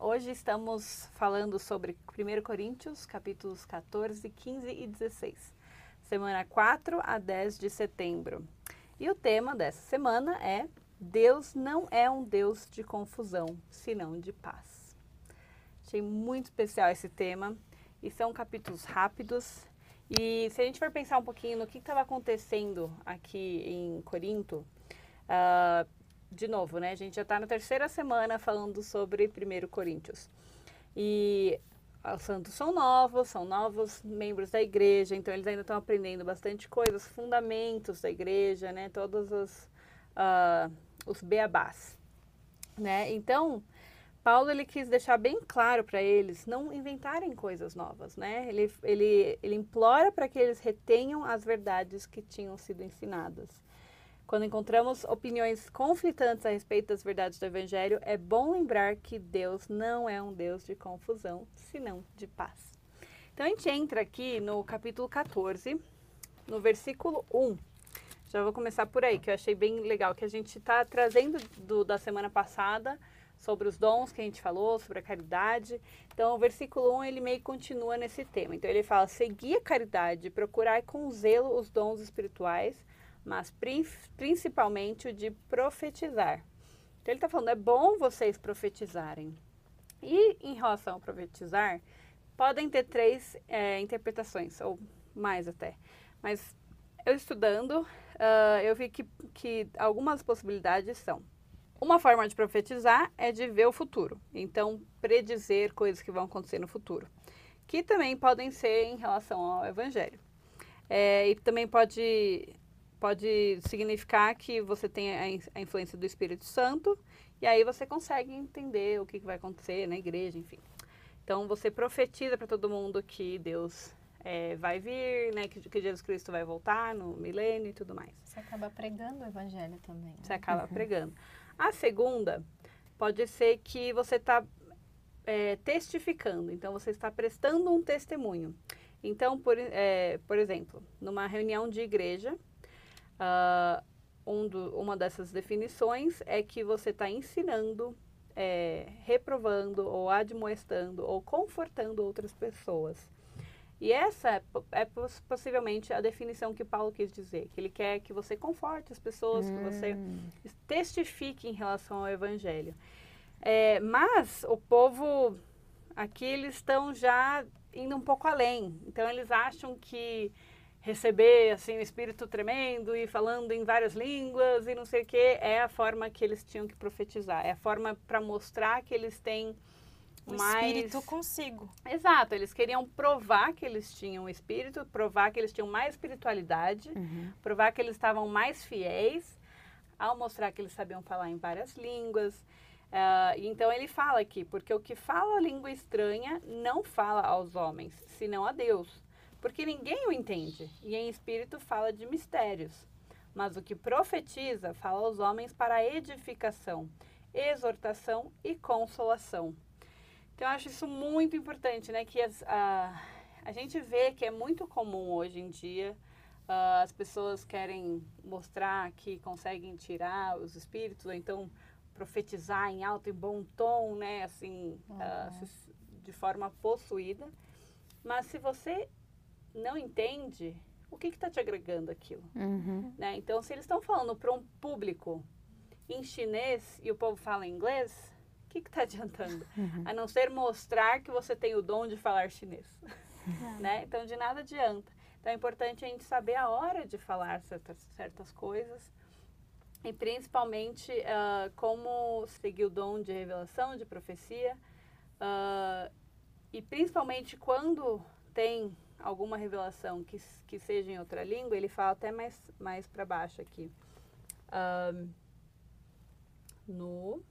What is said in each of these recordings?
Hoje estamos falando sobre 1 Coríntios, capítulos 14, 15 e 16. Semana 4 a 10 de setembro. E o tema dessa semana é Deus não é um Deus de confusão, senão de paz. Achei muito especial esse tema e são capítulos rápidos. E se a gente for pensar um pouquinho no que estava acontecendo aqui em Corinto, uh, de novo, né? A gente já está na terceira semana falando sobre 1 Coríntios. E os santos são novos, são novos membros da igreja, então eles ainda estão aprendendo bastante coisas, fundamentos da igreja, né? Todos os, uh, os beabás, né? Então, Paulo ele quis deixar bem claro para eles não inventarem coisas novas, né? Ele, ele, ele implora para que eles retenham as verdades que tinham sido ensinadas. Quando encontramos opiniões conflitantes a respeito das verdades do Evangelho, é bom lembrar que Deus não é um Deus de confusão, senão de paz. Então a gente entra aqui no capítulo 14, no versículo 1. Já vou começar por aí, que eu achei bem legal, que a gente está trazendo do, da semana passada sobre os dons que a gente falou, sobre a caridade. Então, o versículo 1, ele meio continua nesse tema. Então, ele fala, seguir a caridade, procurar com zelo os dons espirituais, mas principalmente o de profetizar. Então ele está falando, é bom vocês profetizarem. E em relação a profetizar, podem ter três é, interpretações, ou mais até. Mas eu estudando, uh, eu vi que, que algumas possibilidades são. Uma forma de profetizar é de ver o futuro, então predizer coisas que vão acontecer no futuro, que também podem ser em relação ao Evangelho. É, e também pode pode significar que você tem a, influência do Espírito Santo e aí você consegue entender o que, vai acontecer na igreja, enfim. Então você profetiza para todo mundo que Deus é, vai vir, né, que, que, Jesus Cristo vai voltar no milênio e tudo mais. Você acaba pregando o evangelho também. Né? Você acaba uhum. pregando. A segunda pode ser que você está é, testificando, então você está prestando um testemunho. Então, por, é, por exemplo, numa reunião de igreja, Uh, um do, uma dessas definições é que você está ensinando, é, reprovando ou admoestando ou confortando outras pessoas. E essa é, é, possivelmente a definição que Paulo quis dizer, que ele quer que você conforte as pessoas, hum. que você hum. testifique em relação ao evangelho. É, mas o povo aqui eles estão já indo um pouco além. Então eles acham que receber assim o espírito tremendo e falando em várias línguas e não sei o que é a forma que eles tinham que profetizar é a forma para mostrar que eles têm o mais espírito consigo. Exato eles queriam provar que eles tinham espírito provar que eles tinham mais espiritualidade uhum. provar que eles estavam mais fiéis ao mostrar que eles sabiam falar em várias línguas. Uh, então ele fala aqui porque o que fala a língua estranha não fala aos homens senão a Deus porque ninguém o entende, e em espírito fala de mistérios. Mas o que profetiza fala aos homens para edificação, exortação e consolação. Então, eu acho isso muito importante, né? Que as, a, a gente vê que é muito comum hoje em dia uh, as pessoas querem mostrar que conseguem tirar os espíritos, ou então profetizar em alto e bom tom, né? Assim, uhum. uh, de forma possuída. Mas se você não entende, o que está te agregando aquilo? Uhum. Né? Então, se eles estão falando para um público em chinês e o povo fala inglês, o que está adiantando? Uhum. A não ser mostrar que você tem o dom de falar chinês. Uhum. né? Então, de nada adianta. Então, é importante a gente saber a hora de falar certas, certas coisas e principalmente uh, como seguir o dom de revelação, de profecia. Uh, e principalmente quando tem alguma revelação que, que seja em outra língua, ele fala até mais, mais para baixo aqui. Um, no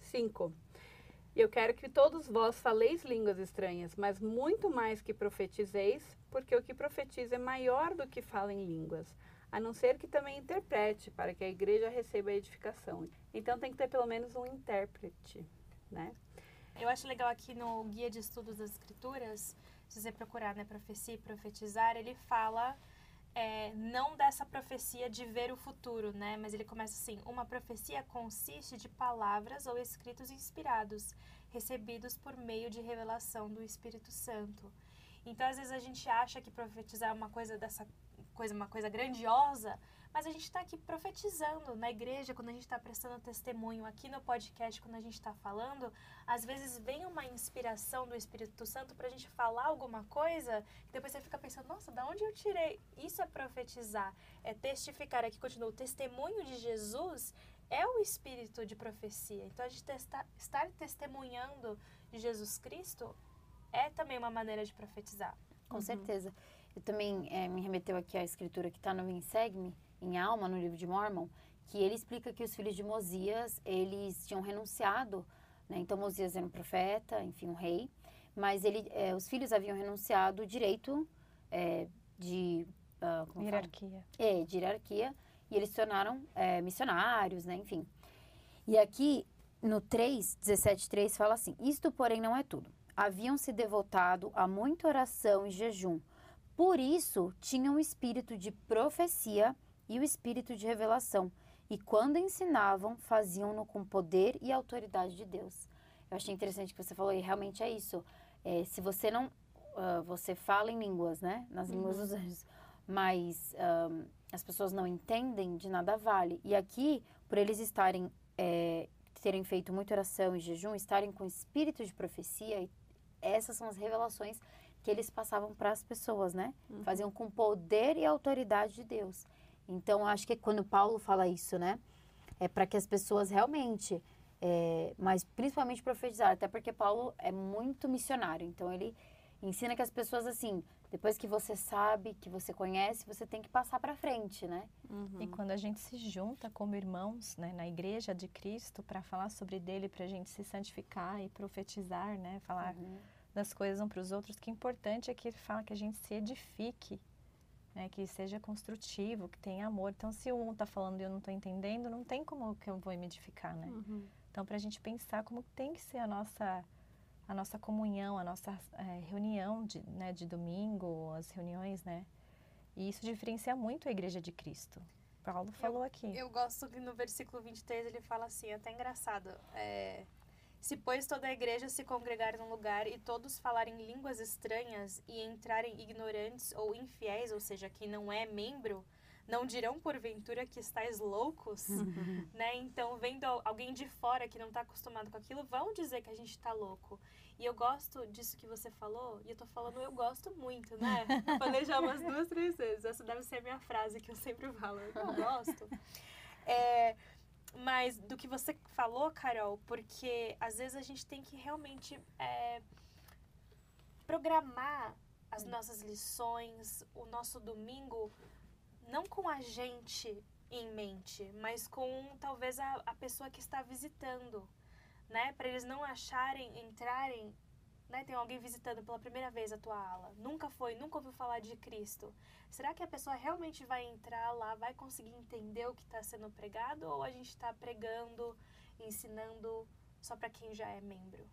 5. E eu quero que todos vós faleis línguas estranhas, mas muito mais que profetizeis, porque o que profetiza é maior do que fala em línguas, a não ser que também interprete, para que a igreja receba a edificação. Então tem que ter pelo menos um intérprete, né? Eu acho legal aqui no Guia de Estudos das Escrituras, você procurar, né, profecia e profetizar, ele fala é, não dessa profecia de ver o futuro, né? Mas ele começa assim: uma profecia consiste de palavras ou escritos inspirados, recebidos por meio de revelação do Espírito Santo. Então, às vezes a gente acha que profetizar é uma coisa dessa coisa, uma coisa grandiosa, mas a gente está aqui profetizando na igreja, quando a gente está prestando testemunho, aqui no podcast, quando a gente está falando, às vezes vem uma inspiração do Espírito Santo para a gente falar alguma coisa, e depois você fica pensando, nossa, da onde eu tirei? Isso é profetizar, é testificar. Aqui continua, o testemunho de Jesus é o espírito de profecia. Então, a gente testa, estar testemunhando de Jesus Cristo é também uma maneira de profetizar. Com uhum. certeza. Eu também é, me remeteu aqui à escritura que está no Insegue, em Alma, no livro de Mormon, que ele explica que os filhos de Mosias, eles tinham renunciado, né? então Mosias era um profeta, enfim, um rei, mas ele, é, os filhos haviam renunciado o direito é, de... Uh, hierarquia. É, de hierarquia, e eles se tornaram é, missionários, né? enfim. E aqui, no 3, 17, 3, fala assim, isto, porém, não é tudo. Haviam se devotado a muita oração e jejum, por isso tinham o espírito de profecia e o espírito de revelação. E quando ensinavam, faziam-no com poder e autoridade de Deus. Eu achei interessante que você falou, e realmente é isso. É, se você não. Uh, você fala em línguas, né? Nas uhum. línguas dos anjos. Mas um, as pessoas não entendem, de nada vale. E aqui, por eles estarem. É, terem feito muita oração e jejum, estarem com espírito de profecia, essas são as revelações que eles passavam para as pessoas, né? Uhum. Faziam com poder e autoridade de Deus. Então, acho que quando Paulo fala isso, né? É para que as pessoas realmente, é, mas principalmente profetizar, até porque Paulo é muito missionário. Então, ele ensina que as pessoas, assim, depois que você sabe, que você conhece, você tem que passar para frente, né? Uhum. E quando a gente se junta como irmãos, né, na igreja de Cristo, para falar sobre dele, para a gente se santificar e profetizar, né? Falar uhum. das coisas um para os outros, que importante é que ele fala que a gente se edifique né, que seja construtivo, que tenha amor. Então, se um está falando e eu não estou entendendo, não tem como que eu vou me edificar, né? Uhum. Então, para a gente pensar como tem que ser a nossa a nossa comunhão, a nossa é, reunião de, né, de domingo, as reuniões, né? E isso diferencia muito a Igreja de Cristo. Paulo falou eu, aqui. Eu gosto que no versículo 23 ele fala assim, é até engraçado. É, se, pois, toda a igreja se congregar num lugar e todos falarem línguas estranhas e entrarem ignorantes ou infiéis, ou seja, que não é membro, não dirão porventura que estáis loucos, né? Então, vendo alguém de fora que não está acostumado com aquilo, vão dizer que a gente está louco. E eu gosto disso que você falou, e eu tô falando eu gosto muito, né? Falei já umas duas, três vezes. Essa deve ser a minha frase que eu sempre falo. Eu gosto. É, mas do que você falou, Carol, porque às vezes a gente tem que realmente é, programar as nossas lições, o nosso domingo, não com a gente em mente, mas com talvez a, a pessoa que está visitando, né? Para eles não acharem, entrarem né, tem alguém visitando pela primeira vez a tua aula, nunca foi, nunca ouviu falar de Cristo, será que a pessoa realmente vai entrar lá, vai conseguir entender o que está sendo pregado ou a gente está pregando, ensinando só para quem já é membro?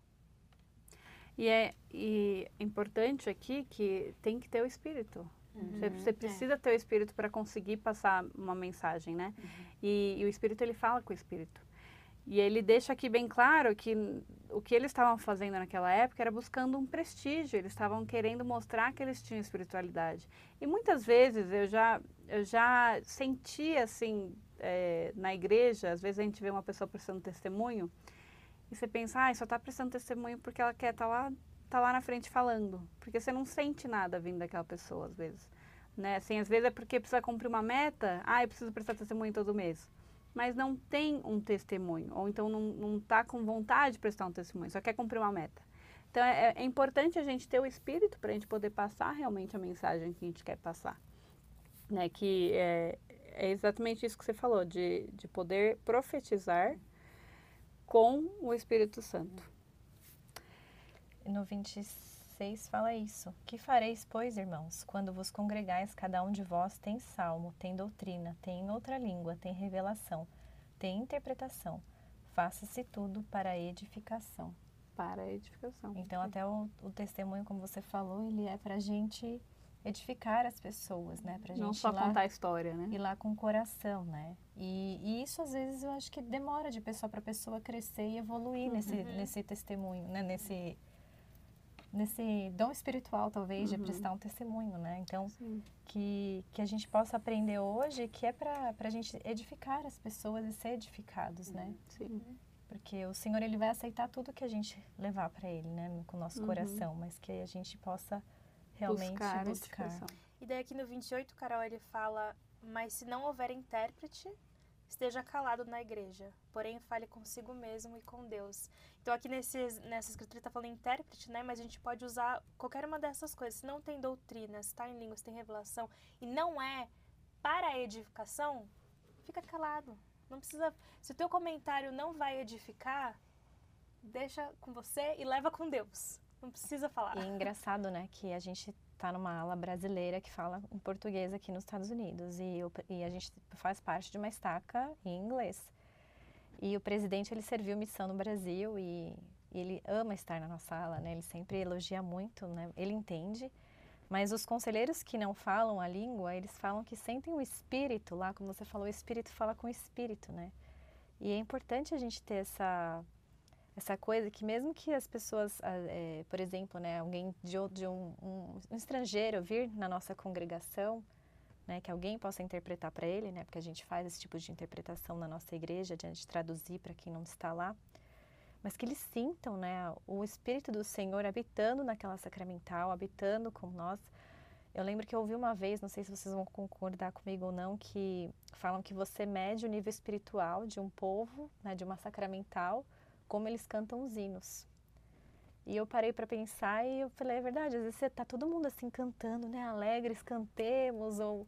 E é e importante aqui que tem que ter o Espírito. Uhum, você, você, precisa é. ter o Espírito para conseguir passar uma mensagem, né? Uhum. E, e o Espírito ele fala com o Espírito. E ele deixa aqui bem claro que o que eles estavam fazendo naquela época era buscando um prestígio, eles estavam querendo mostrar que eles tinham espiritualidade. E muitas vezes eu já, eu já senti assim, é, na igreja, às vezes a gente vê uma pessoa prestando testemunho e você pensa, ah, só está prestando testemunho porque ela quer estar tá lá, tá lá na frente falando. Porque você não sente nada vindo daquela pessoa, às vezes. Né? Assim, às vezes é porque precisa cumprir uma meta, ah, eu preciso prestar testemunho todo mês mas não tem um testemunho, ou então não está com vontade de prestar um testemunho, só quer cumprir uma meta. Então é, é importante a gente ter o espírito para a gente poder passar realmente a mensagem que a gente quer passar. Né? Que é, é exatamente isso que você falou, de, de poder profetizar com o Espírito Santo. no 26 fala isso. Que fareis, pois, irmãos, quando vos congregais, cada um de vós tem salmo, tem doutrina, tem outra língua, tem revelação, tem interpretação. Faça-se tudo para edificação. Para edificação. Então, até o, o testemunho, como você falou, ele é para a gente edificar as pessoas, né? Pra Não gente só ir lá, contar a história, né? ir lá com o coração, né? E, e isso, às vezes, eu acho que demora de pessoa para pessoa crescer e evoluir nesse, nesse testemunho, né? Nesse, nesse dom espiritual, talvez, de prestar um testemunho, né? Então, Sim. que, que a gente possa aprender hoje que é para a gente edificar as pessoas e ser edificados, né? Sim. Porque o Senhor, Ele vai aceitar tudo que a gente levar para Ele, né? Com o nosso Uhum. coração, mas que a gente possa realmente buscar, buscar. E daí aqui no 28, Carol, ele fala, mas se não houver intérprete, esteja calado na igreja, porém fale consigo mesmo e com Deus. Então aqui nesse, nessa escritura ele tá falando intérprete, né? Mas a gente pode usar qualquer uma dessas coisas. Se não tem doutrina, se tá em línguas, tem revelação, e não é para a edificação, fica calado. Não precisa... Se o teu comentário não vai edificar, deixa com você e leva com Deus. Não precisa falar. E é engraçado, né, que a gente tá numa ala brasileira que fala em português aqui nos Estados Unidos e, o- e a gente faz parte de uma estaca em inglês. E o presidente, ele serviu missão no Brasil e, e ele ama estar na nossa ala, né? Ele sempre elogia muito, né? Ele entende. Mas os conselheiros que não falam a língua, eles falam que sentem o espírito lá, como você falou, o espírito fala com o espírito, né? E é importante a gente ter essa essa coisa que mesmo que as pessoas, ah, eh, por exemplo, né, alguém de, de um, um- um estrangeiro vir na nossa congregação, né, que alguém possa interpretar para ele, né, porque a gente faz esse tipo de interpretação na nossa igreja, de gente traduzir para quem não está lá, mas que eles sintam, né, o Espírito do Senhor habitando naquela sacramental, habitando com nós. Eu lembro que eu ouvi uma vez, não sei se vocês vão concordar comigo ou não, que falam que você mede o nível espiritual de um povo, né, de uma sacramental, como eles cantam os hinos. E eu parei para pensar e eu falei, é verdade, às vezes você tá todo mundo assim cantando, né, alegres, cantemos ou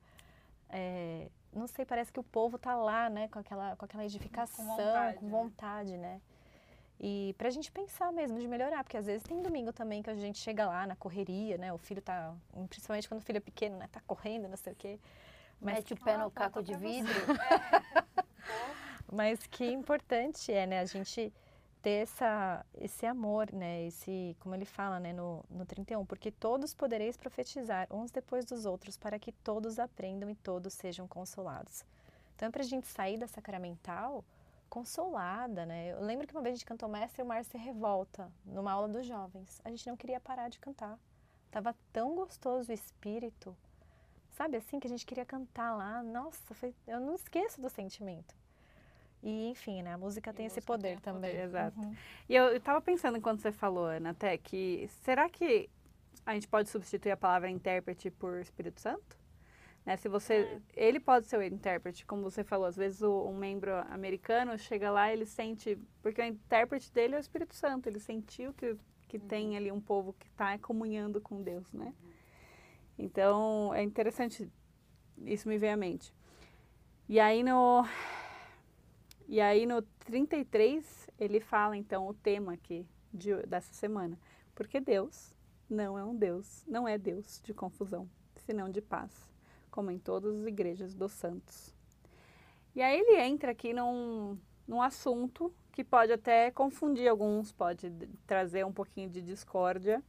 é, não sei, parece que o povo tá lá, né, com aquela com aquela edificação, com vontade, vontade, né? né? E pra gente pensar mesmo de melhorar, porque às vezes tem domingo também que a gente chega lá na correria, né? O filho tá, principalmente quando o filho é pequeno, né, tá correndo, não sei o quê. Mas Mete o pé no caco de vidro. mas que importante é, né, a gente ter essa, esse amor, né, esse, como ele fala, né, no, no 31, porque todos podereis profetizar uns depois dos outros, para que todos aprendam e todos sejam consolados. Então é pra gente sair da sacramental consolada, né? Eu lembro que uma vez a gente cantou Mestre o Mar se revolta, numa aula dos jovens. A gente não queria parar de cantar. Tava tão gostoso o espírito, sabe assim, que a gente queria cantar lá. Nossa, foi, eu não esqueço do sentimento. E, enfim, né? A música tem esse música poder tem também. poder, exato. Uhum. E eu, eu tava pensando enquanto você falou, Ana, até que será que a gente pode substituir a palavra intérprete por Espírito Santo? Né? Se você, ele pode ser o intérprete, como você falou, às vezes o, um membro americano chega lá e ele sente, porque o intérprete dele é o Espírito Santo, ele sentiu que, que tem ali um povo que está comunhando com Deus, né? Então, é interessante, isso me veio à mente. E aí no e aí no 33 ele fala então o tema aqui de, dessa semana, porque Deus não é um Deus, não é Deus de confusão, senão de paz, como em todas as igrejas dos santos. E aí ele entra aqui num, num assunto que pode até confundir alguns, pode trazer um pouquinho de discórdia,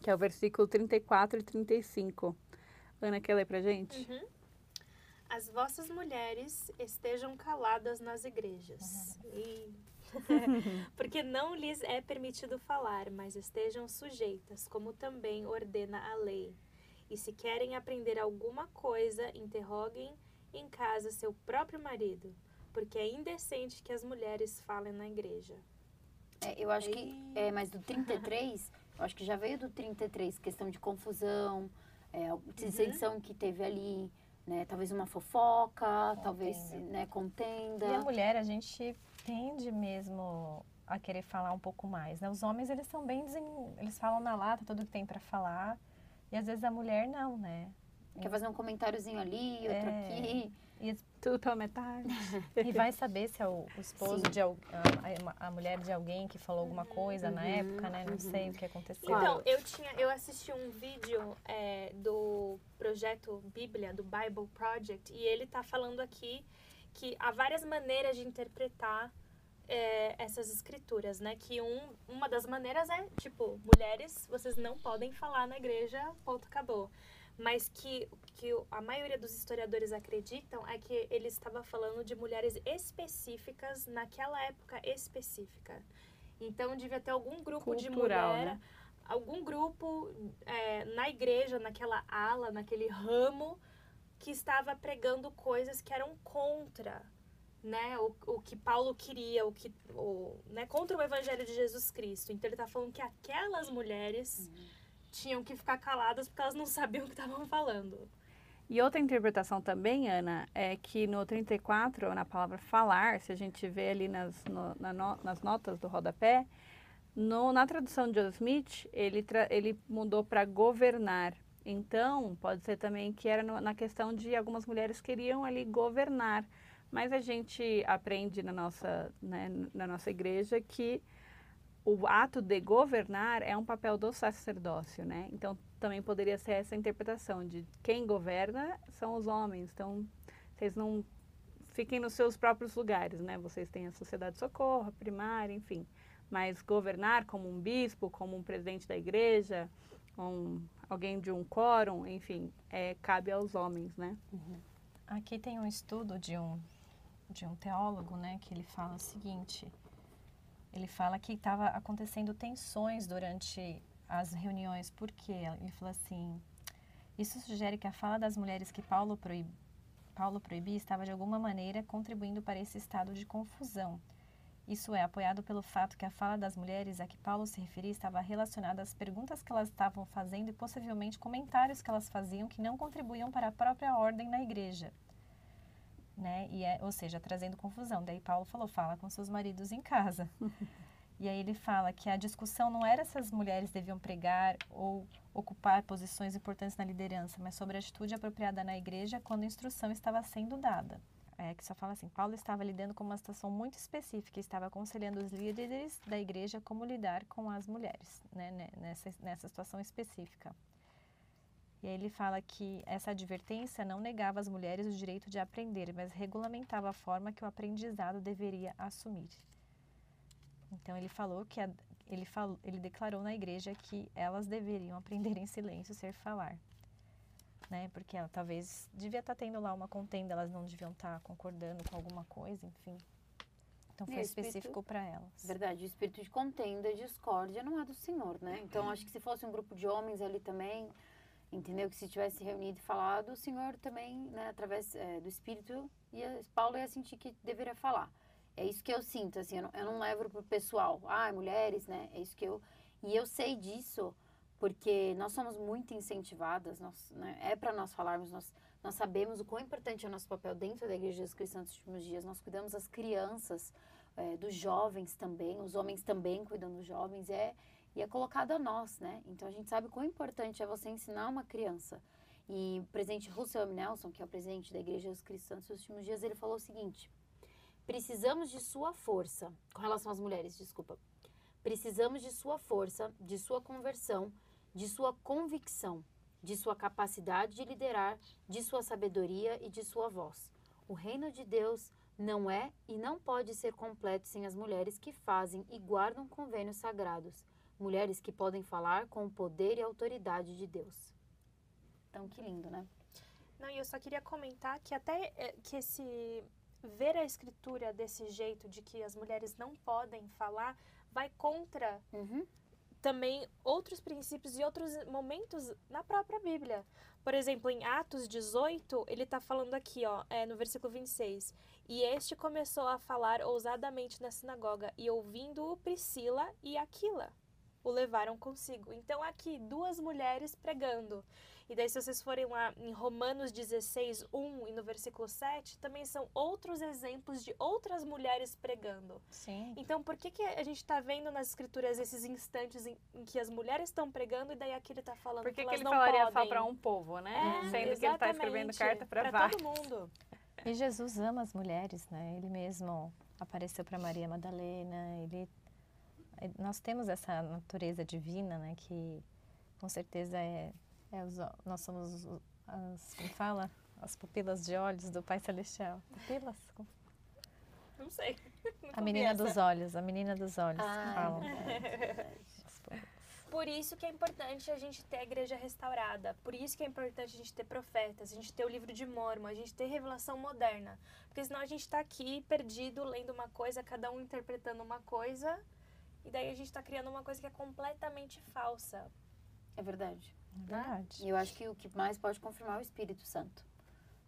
que é o versículo 34 e 35. Ana, quer ler pra gente? As vossas mulheres estejam caladas nas igrejas. E- Porque não lhes é permitido falar, mas estejam sujeitas, como também ordena a lei. E se querem aprender alguma coisa, interroguem em casa seu próprio marido, porque é indecente que as mulheres falem na igreja. É, eu acho que, é, mas do 33, eu acho que já veio do 33, questão de confusão, é, dissensão que teve ali, né? Talvez uma fofoca, talvez, né, contenda. E a mulher, a gente tende mesmo a querer falar um pouco mais, né? Os homens, eles são bem, desen... eles falam na lata tudo que tem para falar, e às vezes a mulher não, né? Quer fazer um comentáriozinho ali, outro É. aqui. Tudo pela metade. E vai saber se é o, o esposo Sim. de a, a, a mulher de alguém que falou alguma coisa na Uhum, época, né? Não uhum. sei o que aconteceu. Então, eu tinha, eu assisti um vídeo é, do projeto Bíblia, do Bible Project, e ele tá falando aqui que há várias maneiras de interpretar é, essas escrituras, né? Que um, uma das maneiras é, tipo, mulheres, vocês não podem falar na igreja, ponto, acabou. Mas que, que a maioria dos historiadores acreditam é que ele estava falando de mulheres específicas naquela época específica. Então, devia ter algum grupo de Cultural, mulher né? algum grupo é, na igreja, naquela ala, naquele ramo, que estava pregando coisas que eram contra, né, o, o que Paulo queria, o que, o, né, contra o evangelho de Jesus Cristo. Então ele está falando que aquelas mulheres tinham que ficar caladas porque elas não sabiam o que estavam falando. E outra interpretação também, Ana, é que no 34, na palavra falar, se a gente vê ali nas, no- na no- nas notas do rodapé, no, na tradução de Joseph Smith, ele, ele mudou para governar. Então, pode ser também que era no- na questão de algumas mulheres queriam ali governar. Mas a gente aprende na nossa, né, na nossa igreja que o ato de governar é um papel do sacerdócio, né? Então, também poderia ser essa interpretação de quem governa são os homens. Então, vocês não fiquem nos seus próprios lugares, né? Vocês têm a sociedade de socorro, a primária, enfim. Mas governar como um bispo, como um presidente da igreja, um, alguém de um quórum, enfim, é, cabe aos homens, né? Aqui tem um estudo de um, de um teólogo, né, que ele fala o seguinte. Ele fala que estava acontecendo tensões durante as reuniões, porque ele falou assim, isso sugere que a fala das mulheres que Paulo, proib, Paulo estava de alguma maneira contribuindo para esse estado de confusão. Isso é apoiado pelo fato que a fala das mulheres a que Paulo se referia estava relacionada às perguntas que elas estavam fazendo e possivelmente comentários que elas faziam que não contribuíam para a própria ordem na igreja. Né? E é, ou seja, trazendo confusão. Daí Paulo falou: fala com seus maridos em casa. e aí ele fala que a discussão não era se as mulheres deviam pregar ou ocupar posições importantes na liderança, mas sobre a atitude apropriada na igreja quando a instrução estava sendo dada. É, que só fala assim, Paulo estava lidando com uma situação muito específica, estava aconselhando os líderes da igreja como lidar com as mulheres, né, né, nessa, nessa situação específica. E aí ele fala que essa advertência não negava às mulheres o direito de aprender, mas regulamentava a forma que o aprendizado deveria assumir. Então ele falou que a, ele, falou, ele declarou na igreja que elas deveriam aprender em silêncio ser falar. Né? Porque ela talvez devia estar tendo lá uma contenda, elas não deviam estar concordando com alguma coisa, enfim. Então foi espírito- específico para elas. Verdade, o espírito de contenda e discórdia não é do Senhor, né? Então, acho que se fosse um grupo de homens ali também, entendeu? Que se tivesse reunido e falado, o Senhor também, né, através eh, do Espírito, ia, Paulo ia sentir que deveria falar. É isso que eu sinto, assim, eu não, eu não levo pro pessoal, ah, mulheres, né? É isso que eu... E eu sei disso porque nós somos muito incentivadas, nós, né, é para nós falarmos, nós, nós sabemos o quão importante é o nosso papel dentro da Igreja Jesus Cristo nos últimos dias, nós cuidamos das crianças, eh, dos jovens também, os homens também cuidam dos jovens, é, e é colocado a nós, né? Então a gente sabe quão importante é você ensinar uma criança. E o presidente Russell M. Nelson, que é o presidente da Igreja dos Cristãos nos últimos dias, ele falou o seguinte: precisamos de sua força, com relação às mulheres, desculpa. Precisamos de sua força, de sua conversão, de sua convicção, de sua capacidade de liderar, de sua sabedoria e de sua voz. O reino de Deus não é e não pode ser completo sem as mulheres que fazem e guardam convênios sagrados, mulheres que podem falar com o poder e autoridade de Deus. Então, que lindo, né? Não, e eu só queria comentar que até eh, que esse ver a escritura desse jeito de que as mulheres não podem falar vai contra Uhum. também outros princípios e outros momentos na própria Bíblia. Por exemplo, em Atos 18, ele está falando aqui, ó, é, no versículo 26. E este começou a falar ousadamente na sinagoga, e ouvindo-o Priscila e Aquila. O levaram consigo. Então aqui duas mulheres pregando. E daí se vocês forem lá em Romanos 16, 1 e no versículo 7, também são outros exemplos de outras mulheres pregando. Sim. Então por que, que a gente está vendo nas escrituras esses instantes em, em que as mulheres estão pregando e daí aqui ele está falando Por que, que, que ele não falaria só para um povo, né? É, Sendo que ele está escrevendo carta para vários. todo mundo. E Jesus ama as mulheres, né? Ele mesmo apareceu para Maria Madalena. Ele, nós temos essa natureza divina, né? Que com certeza é, é os, nós somos as, como fala, as pupilas de olhos do Pai Celestial. Pupilas? Não sei. A menina dos olhos, a menina dos olhos. Ah, falam. é. Por isso que é importante a gente ter a igreja restaurada. Por isso que é importante a gente ter profetas, a gente ter o livro de Mormon, a gente ter revelação moderna. Porque senão a gente está aqui perdido, lendo uma coisa, cada um interpretando uma coisa. E daí a gente está criando uma coisa que é completamente falsa. É verdade. É verdade. E eu acho que o que mais pode confirmar é o Espírito Santo.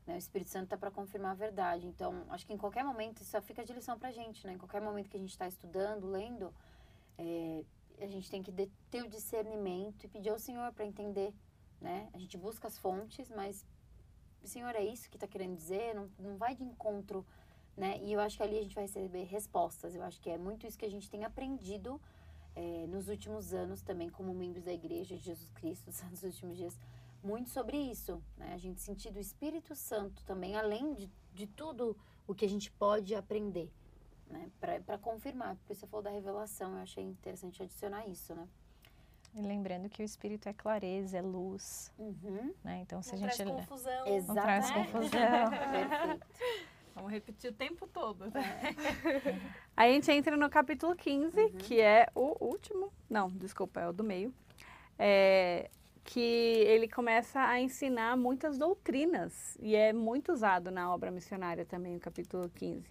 né? O Espírito Santo está para confirmar a verdade. Então, acho que em qualquer momento, isso só fica de lição para a gente, né? Em qualquer momento que a gente está estudando, lendo, é, a gente tem que de- ter o discernimento e pedir ao Senhor para entender, né? A gente busca as fontes, mas o Senhor é isso que está querendo dizer, não, não vai de encontro, né? E eu acho que ali a gente vai receber respostas. Eu acho que é muito isso que a gente tem aprendido é, nos últimos anos também, como membros da Igreja de Jesus Cristo, nos últimos dias, muito sobre isso, né? A gente sentir do Espírito Santo também, além de, de tudo o que a gente pode aprender, né? Para confirmar, por isso você falou da revelação, eu achei interessante adicionar isso, né? E lembrando que o Espírito é clareza, é luz, Uhum. né? Então se Não a gente traz confusão. não traz Exatamente. confusão. Perfeito. Vamos repetir o tempo todo. né? Aí a gente entra no capítulo 15, Uhum. que é o último. Não, desculpa, é o do meio. É, que ele começa a ensinar muitas doutrinas. E é muito usado na obra missionária também, o capítulo 15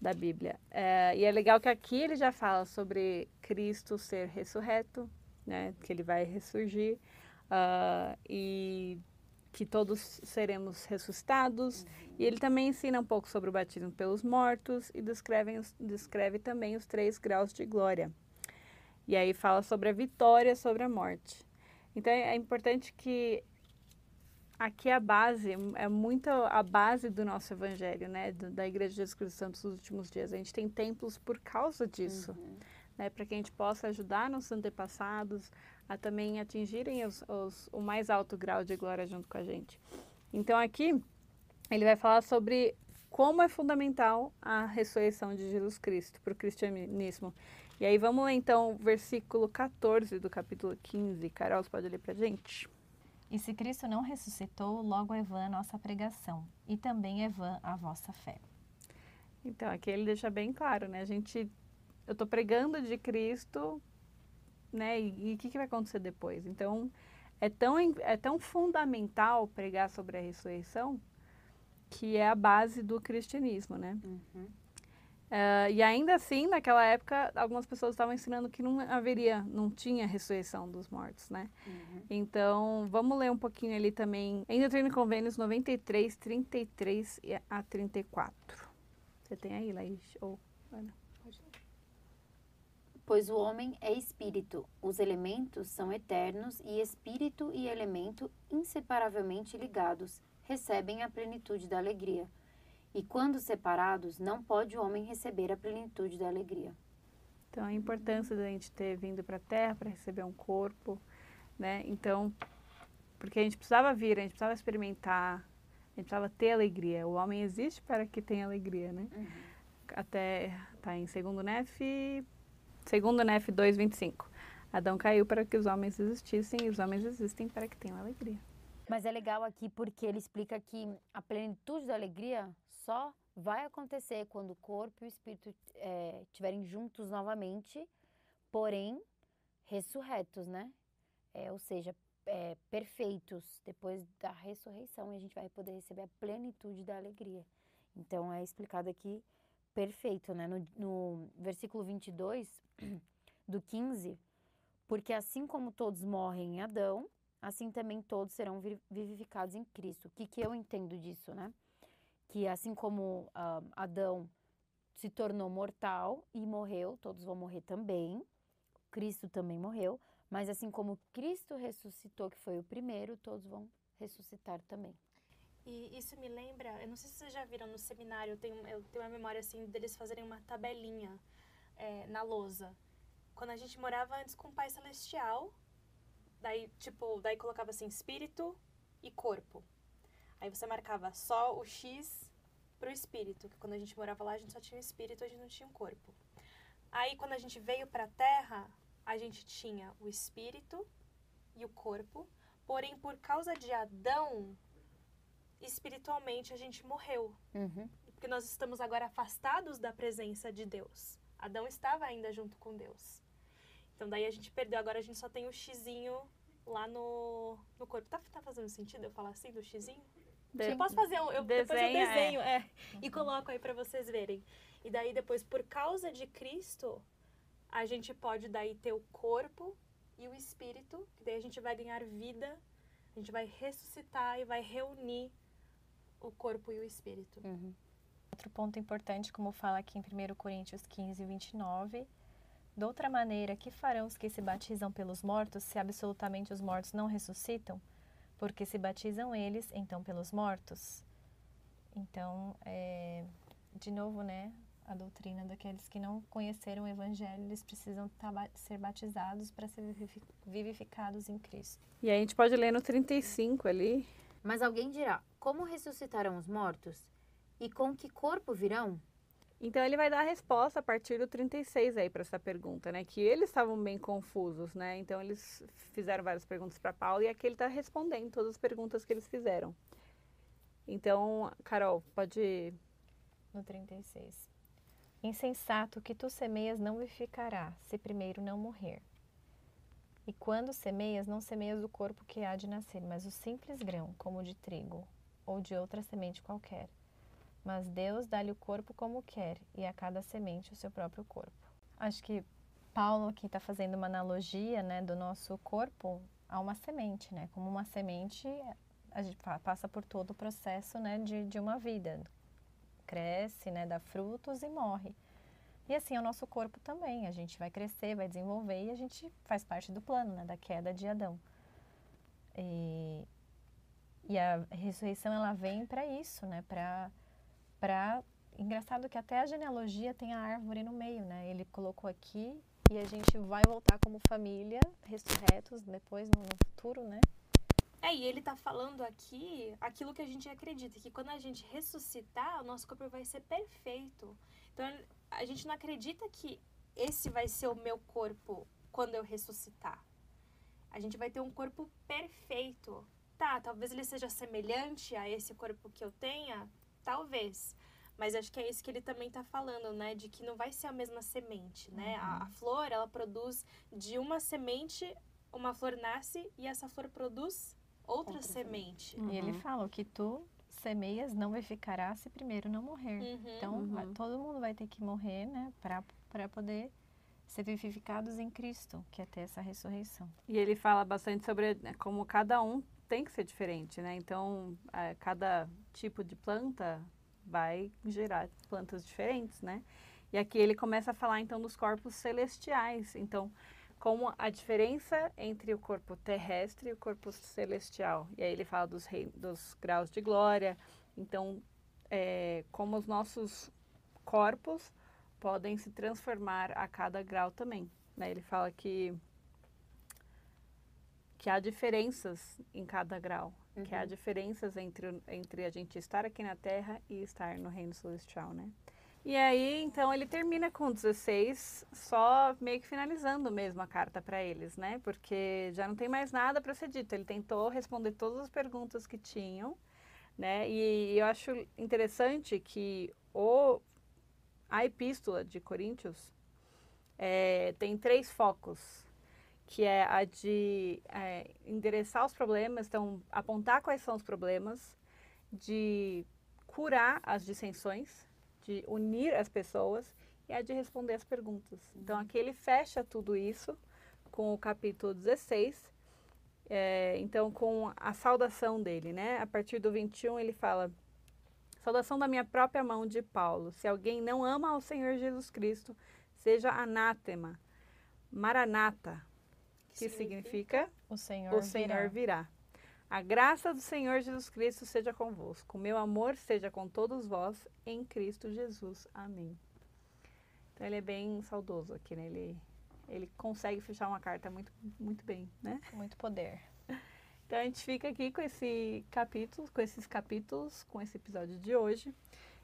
da Bíblia. É, e é legal que aqui ele já fala sobre Cristo ser ressurreto, né? Que ele vai ressurgir. ah, e que todos seremos ressuscitados. E ele também ensina um pouco sobre o batismo pelos mortos e descreve, descreve também os três graus de glória. E aí fala sobre a vitória sobre a morte. Então é importante que aqui a base é muito a base do nosso evangelho, né, da Igreja de Jesus Cristo Santos dos últimos dias. A gente tem templos por causa disso, né, para que a gente possa ajudar nossos antepassados a também atingirem os- os- o mais alto grau de glória junto com a gente. Então aqui ele vai falar sobre como é fundamental a ressurreição de Jesus Cristo para o cristianismo. E aí vamos ler então o versículo 14 do capítulo 15. Carol, você pode ler para gente? E se Cristo não ressuscitou, logo é vã a nossa pregação, e também é vã a vossa fé. Então, aqui ele deixa bem claro, né? A gente, eu estou pregando de Cristo, né? E o que, que vai acontecer depois? Então, é tão, é tão fundamental pregar sobre a ressurreição que é a base do cristianismo, né? Uhum. Ah, e ainda assim, naquela época, algumas pessoas estavam ensinando que não haveria, não tinha ressurreição dos mortos, né? Uhum. Então, vamos ler um pouquinho ali também, em Doutrina e Convênios 93, 33 e a 34. Você tem aí, Laís? Ou, Ana? Pois o homem é espírito, os elementos são eternos e espírito e elemento inseparavelmente ligados, recebem a plenitude da alegria. E quando separados, não pode o homem receber a plenitude da alegria. Então, a importância da gente ter vindo para a Terra para receber um corpo, né? Então, porque a gente precisava vir, a gente precisava experimentar, a gente precisava ter alegria. O homem existe para que tenha alegria, né? Até tá em segundo Nef, segundo Nef 2:25. Adão caiu para que os homens existissem e os homens existem para que tenham alegria. Mas é legal aqui porque ele explica que a plenitude da alegria só vai acontecer quando o corpo e o espírito eh, estiverem juntos novamente, porém ressurretos, né? É, ou seja, é, perfeitos depois da ressurreição e a gente vai poder receber a plenitude da alegria. Então é explicado aqui perfeito, né? No, no versículo 22 do 15, porque assim como todos morrem em Adão, assim também todos serão vi- vivificados em Cristo. O que, que eu entendo disso, né? Que assim como ah, Adão se tornou mortal e morreu, todos vão morrer também. Cristo também morreu, mas assim como Cristo ressuscitou, que foi o primeiro, todos vão ressuscitar também. E isso me lembra, eu não sei se vocês já viram no seminário, eu tenho, eu tenho uma memória assim deles fazerem uma tabelinha é, na lousa. Quando a gente morava antes com o Pai Celestial, daí tipo, daí colocava assim espírito e corpo. Aí você marcava só o X pro espírito, que quando a gente morava lá a gente só tinha o espírito, a gente não tinha um corpo. Aí quando a gente veio para a Terra, a gente tinha o espírito e o corpo, porém por causa de Adão, espiritualmente a gente morreu. Uhum. Porque nós estamos agora afastados da presença de Deus. Adão estava ainda junto com Deus. Então daí a gente perdeu, agora a gente só tem o xizinho lá no, no corpo. Tá, tá fazendo sentido eu falar assim do xizinho? De- Eu posso fazer um, eu, depois eu é. desenho, é. e coloco aí para vocês verem. E daí depois, por causa de Cristo, a gente pode daí ter o corpo e o espírito, que daí a gente vai ganhar vida, a gente vai ressuscitar e vai reunir o corpo e o espírito. Uhum. Outro ponto importante, como fala aqui em 1 Coríntios 15, 29. De outra maneira, que farão os que se batizam pelos mortos, se absolutamente os mortos não ressuscitam? Porque se batizam eles, então pelos mortos. Então, é, de novo, né? A doutrina daqueles que não conheceram o Evangelho, eles precisam tá ser batizados para ser vivifi- vivificados em Cristo. E aí a gente pode ler no 35 ali. Mas alguém dirá: Como ressuscitarão os mortos? E com que corpo virão? Então ele vai dar a resposta a partir do 36 aí para essa pergunta, né? Que eles estavam bem confusos, né? Então eles fizeram várias perguntas para Paulo e aqui ele está respondendo todas as perguntas que eles fizeram. Então, Carol, pode No 36. Insensato, o que tu semeias não vivificará, se primeiro não morrer. E quando semeias, não semeias o corpo que há de nascer, mas o simples grão, como de trigo, ou de outra semente qualquer. Mas Deus dá-lhe o corpo como quer, e a cada semente o seu próprio corpo. Acho que Paulo aqui está fazendo uma analogia né, do nosso corpo a uma semente, né? Como uma semente, a gente pa- passa por todo o processo né, de, de uma vida, cresce, né, dá frutos e morre. E assim é o nosso corpo também. A gente vai crescer, vai desenvolver e a gente faz parte do plano, né, da queda de Adão. E, e a ressurreição ela vem para isso, né, para para engraçado que até a genealogia tem a árvore no meio, né? Ele colocou aqui e a gente vai voltar como família, ressurretos depois no, futuro, né? É, e ele tá falando aqui aquilo que a gente acredita, que quando a gente ressuscitar, o nosso corpo vai ser perfeito. Então, a gente não acredita que esse vai ser o meu corpo quando eu ressuscitar. A gente vai ter um corpo perfeito. Tá, talvez ele seja semelhante a esse corpo que eu tenha, talvez. Mas acho que é isso que ele também tá falando, né? De que não vai ser a mesma semente, né? A, a flor, ela produz de uma semente, uma flor nasce e essa flor produz outra, Outra semente. E ele fala: o que tu semeias não vai ficará se primeiro não morrer. Uhum. Então, vai- todo mundo vai ter que morrer, né, para poder ser vivificados em Cristo, que é ter essa ressurreição. E ele fala bastante sobre né, como cada um tem que ser diferente, né? Então, eh, cada tipo de planta vai gerar plantas diferentes, né? E aqui ele começa a falar então dos corpos celestiais. Então, como a diferença entre o corpo terrestre e o corpo celestial. E aí ele fala dos, rei, dos graus de glória. Então, eh, como os nossos corpos podem se transformar a cada grau também. Né? Ele fala que que há diferenças em cada grau, que há diferenças entre, entre a gente estar aqui na Terra e estar no reino celestial, né? E aí, então, ele termina com 16, só meio que finalizando mesmo a carta para eles, né? Porque já não tem mais nada para ser dito. Ele tentou responder todas as perguntas que tinham, né? E eu acho interessante que o, a epístola de Coríntios eh, tem três focos que é a de é, endereçar os problemas, então apontar quais são os problemas, de curar as dissensões, de unir as pessoas e a de responder as perguntas. Então aqui ele fecha tudo isso com o capítulo 16, é, então com a saudação dele, né? A partir do 21 ele fala Saudação da minha própria mão de Paulo. Se alguém não ama ao Senhor Jesus Cristo, seja anátema. Maranata, que significa O Senhor, o Senhor virá. A graça do Senhor Jesus Cristo seja convosco. O meu amor seja com todos vós em Cristo Jesus. Amém. Então ele é bem saudoso aqui, né? Ele, ele consegue fechar uma carta muito, muito bem, né? Muito poder. Então a gente fica aqui com esse capítulo, com esses capítulos, com esse episódio de hoje.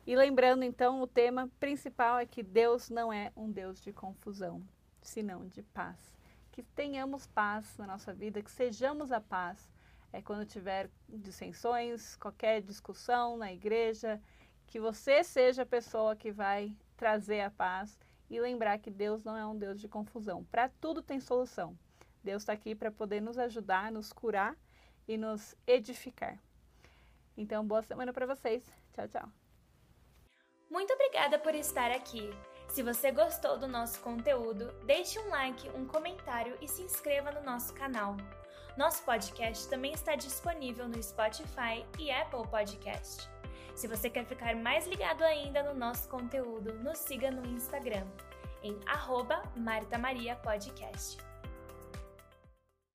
E lembrando então, o tema principal é que Deus não é um Deus de confusão, senão de paz. Que tenhamos paz na nossa vida, que sejamos a paz. É quando tiver dissensões, qualquer discussão na igreja, que você seja a pessoa que vai trazer a paz e lembrar que Deus não é um Deus de confusão. Para tudo tem solução. Deus está aqui para poder nos ajudar, nos curar e nos edificar. Então, boa semana para vocês. Tchau, tchau. Muito obrigada por estar aqui. Se você gostou do nosso conteúdo, deixe um like, um comentário e se inscreva no nosso canal. Nosso podcast também está disponível no Spotify e Apple Podcast. Se você quer ficar mais ligado ainda no nosso conteúdo, nos siga no Instagram, em arroba Marta Maria Podcast.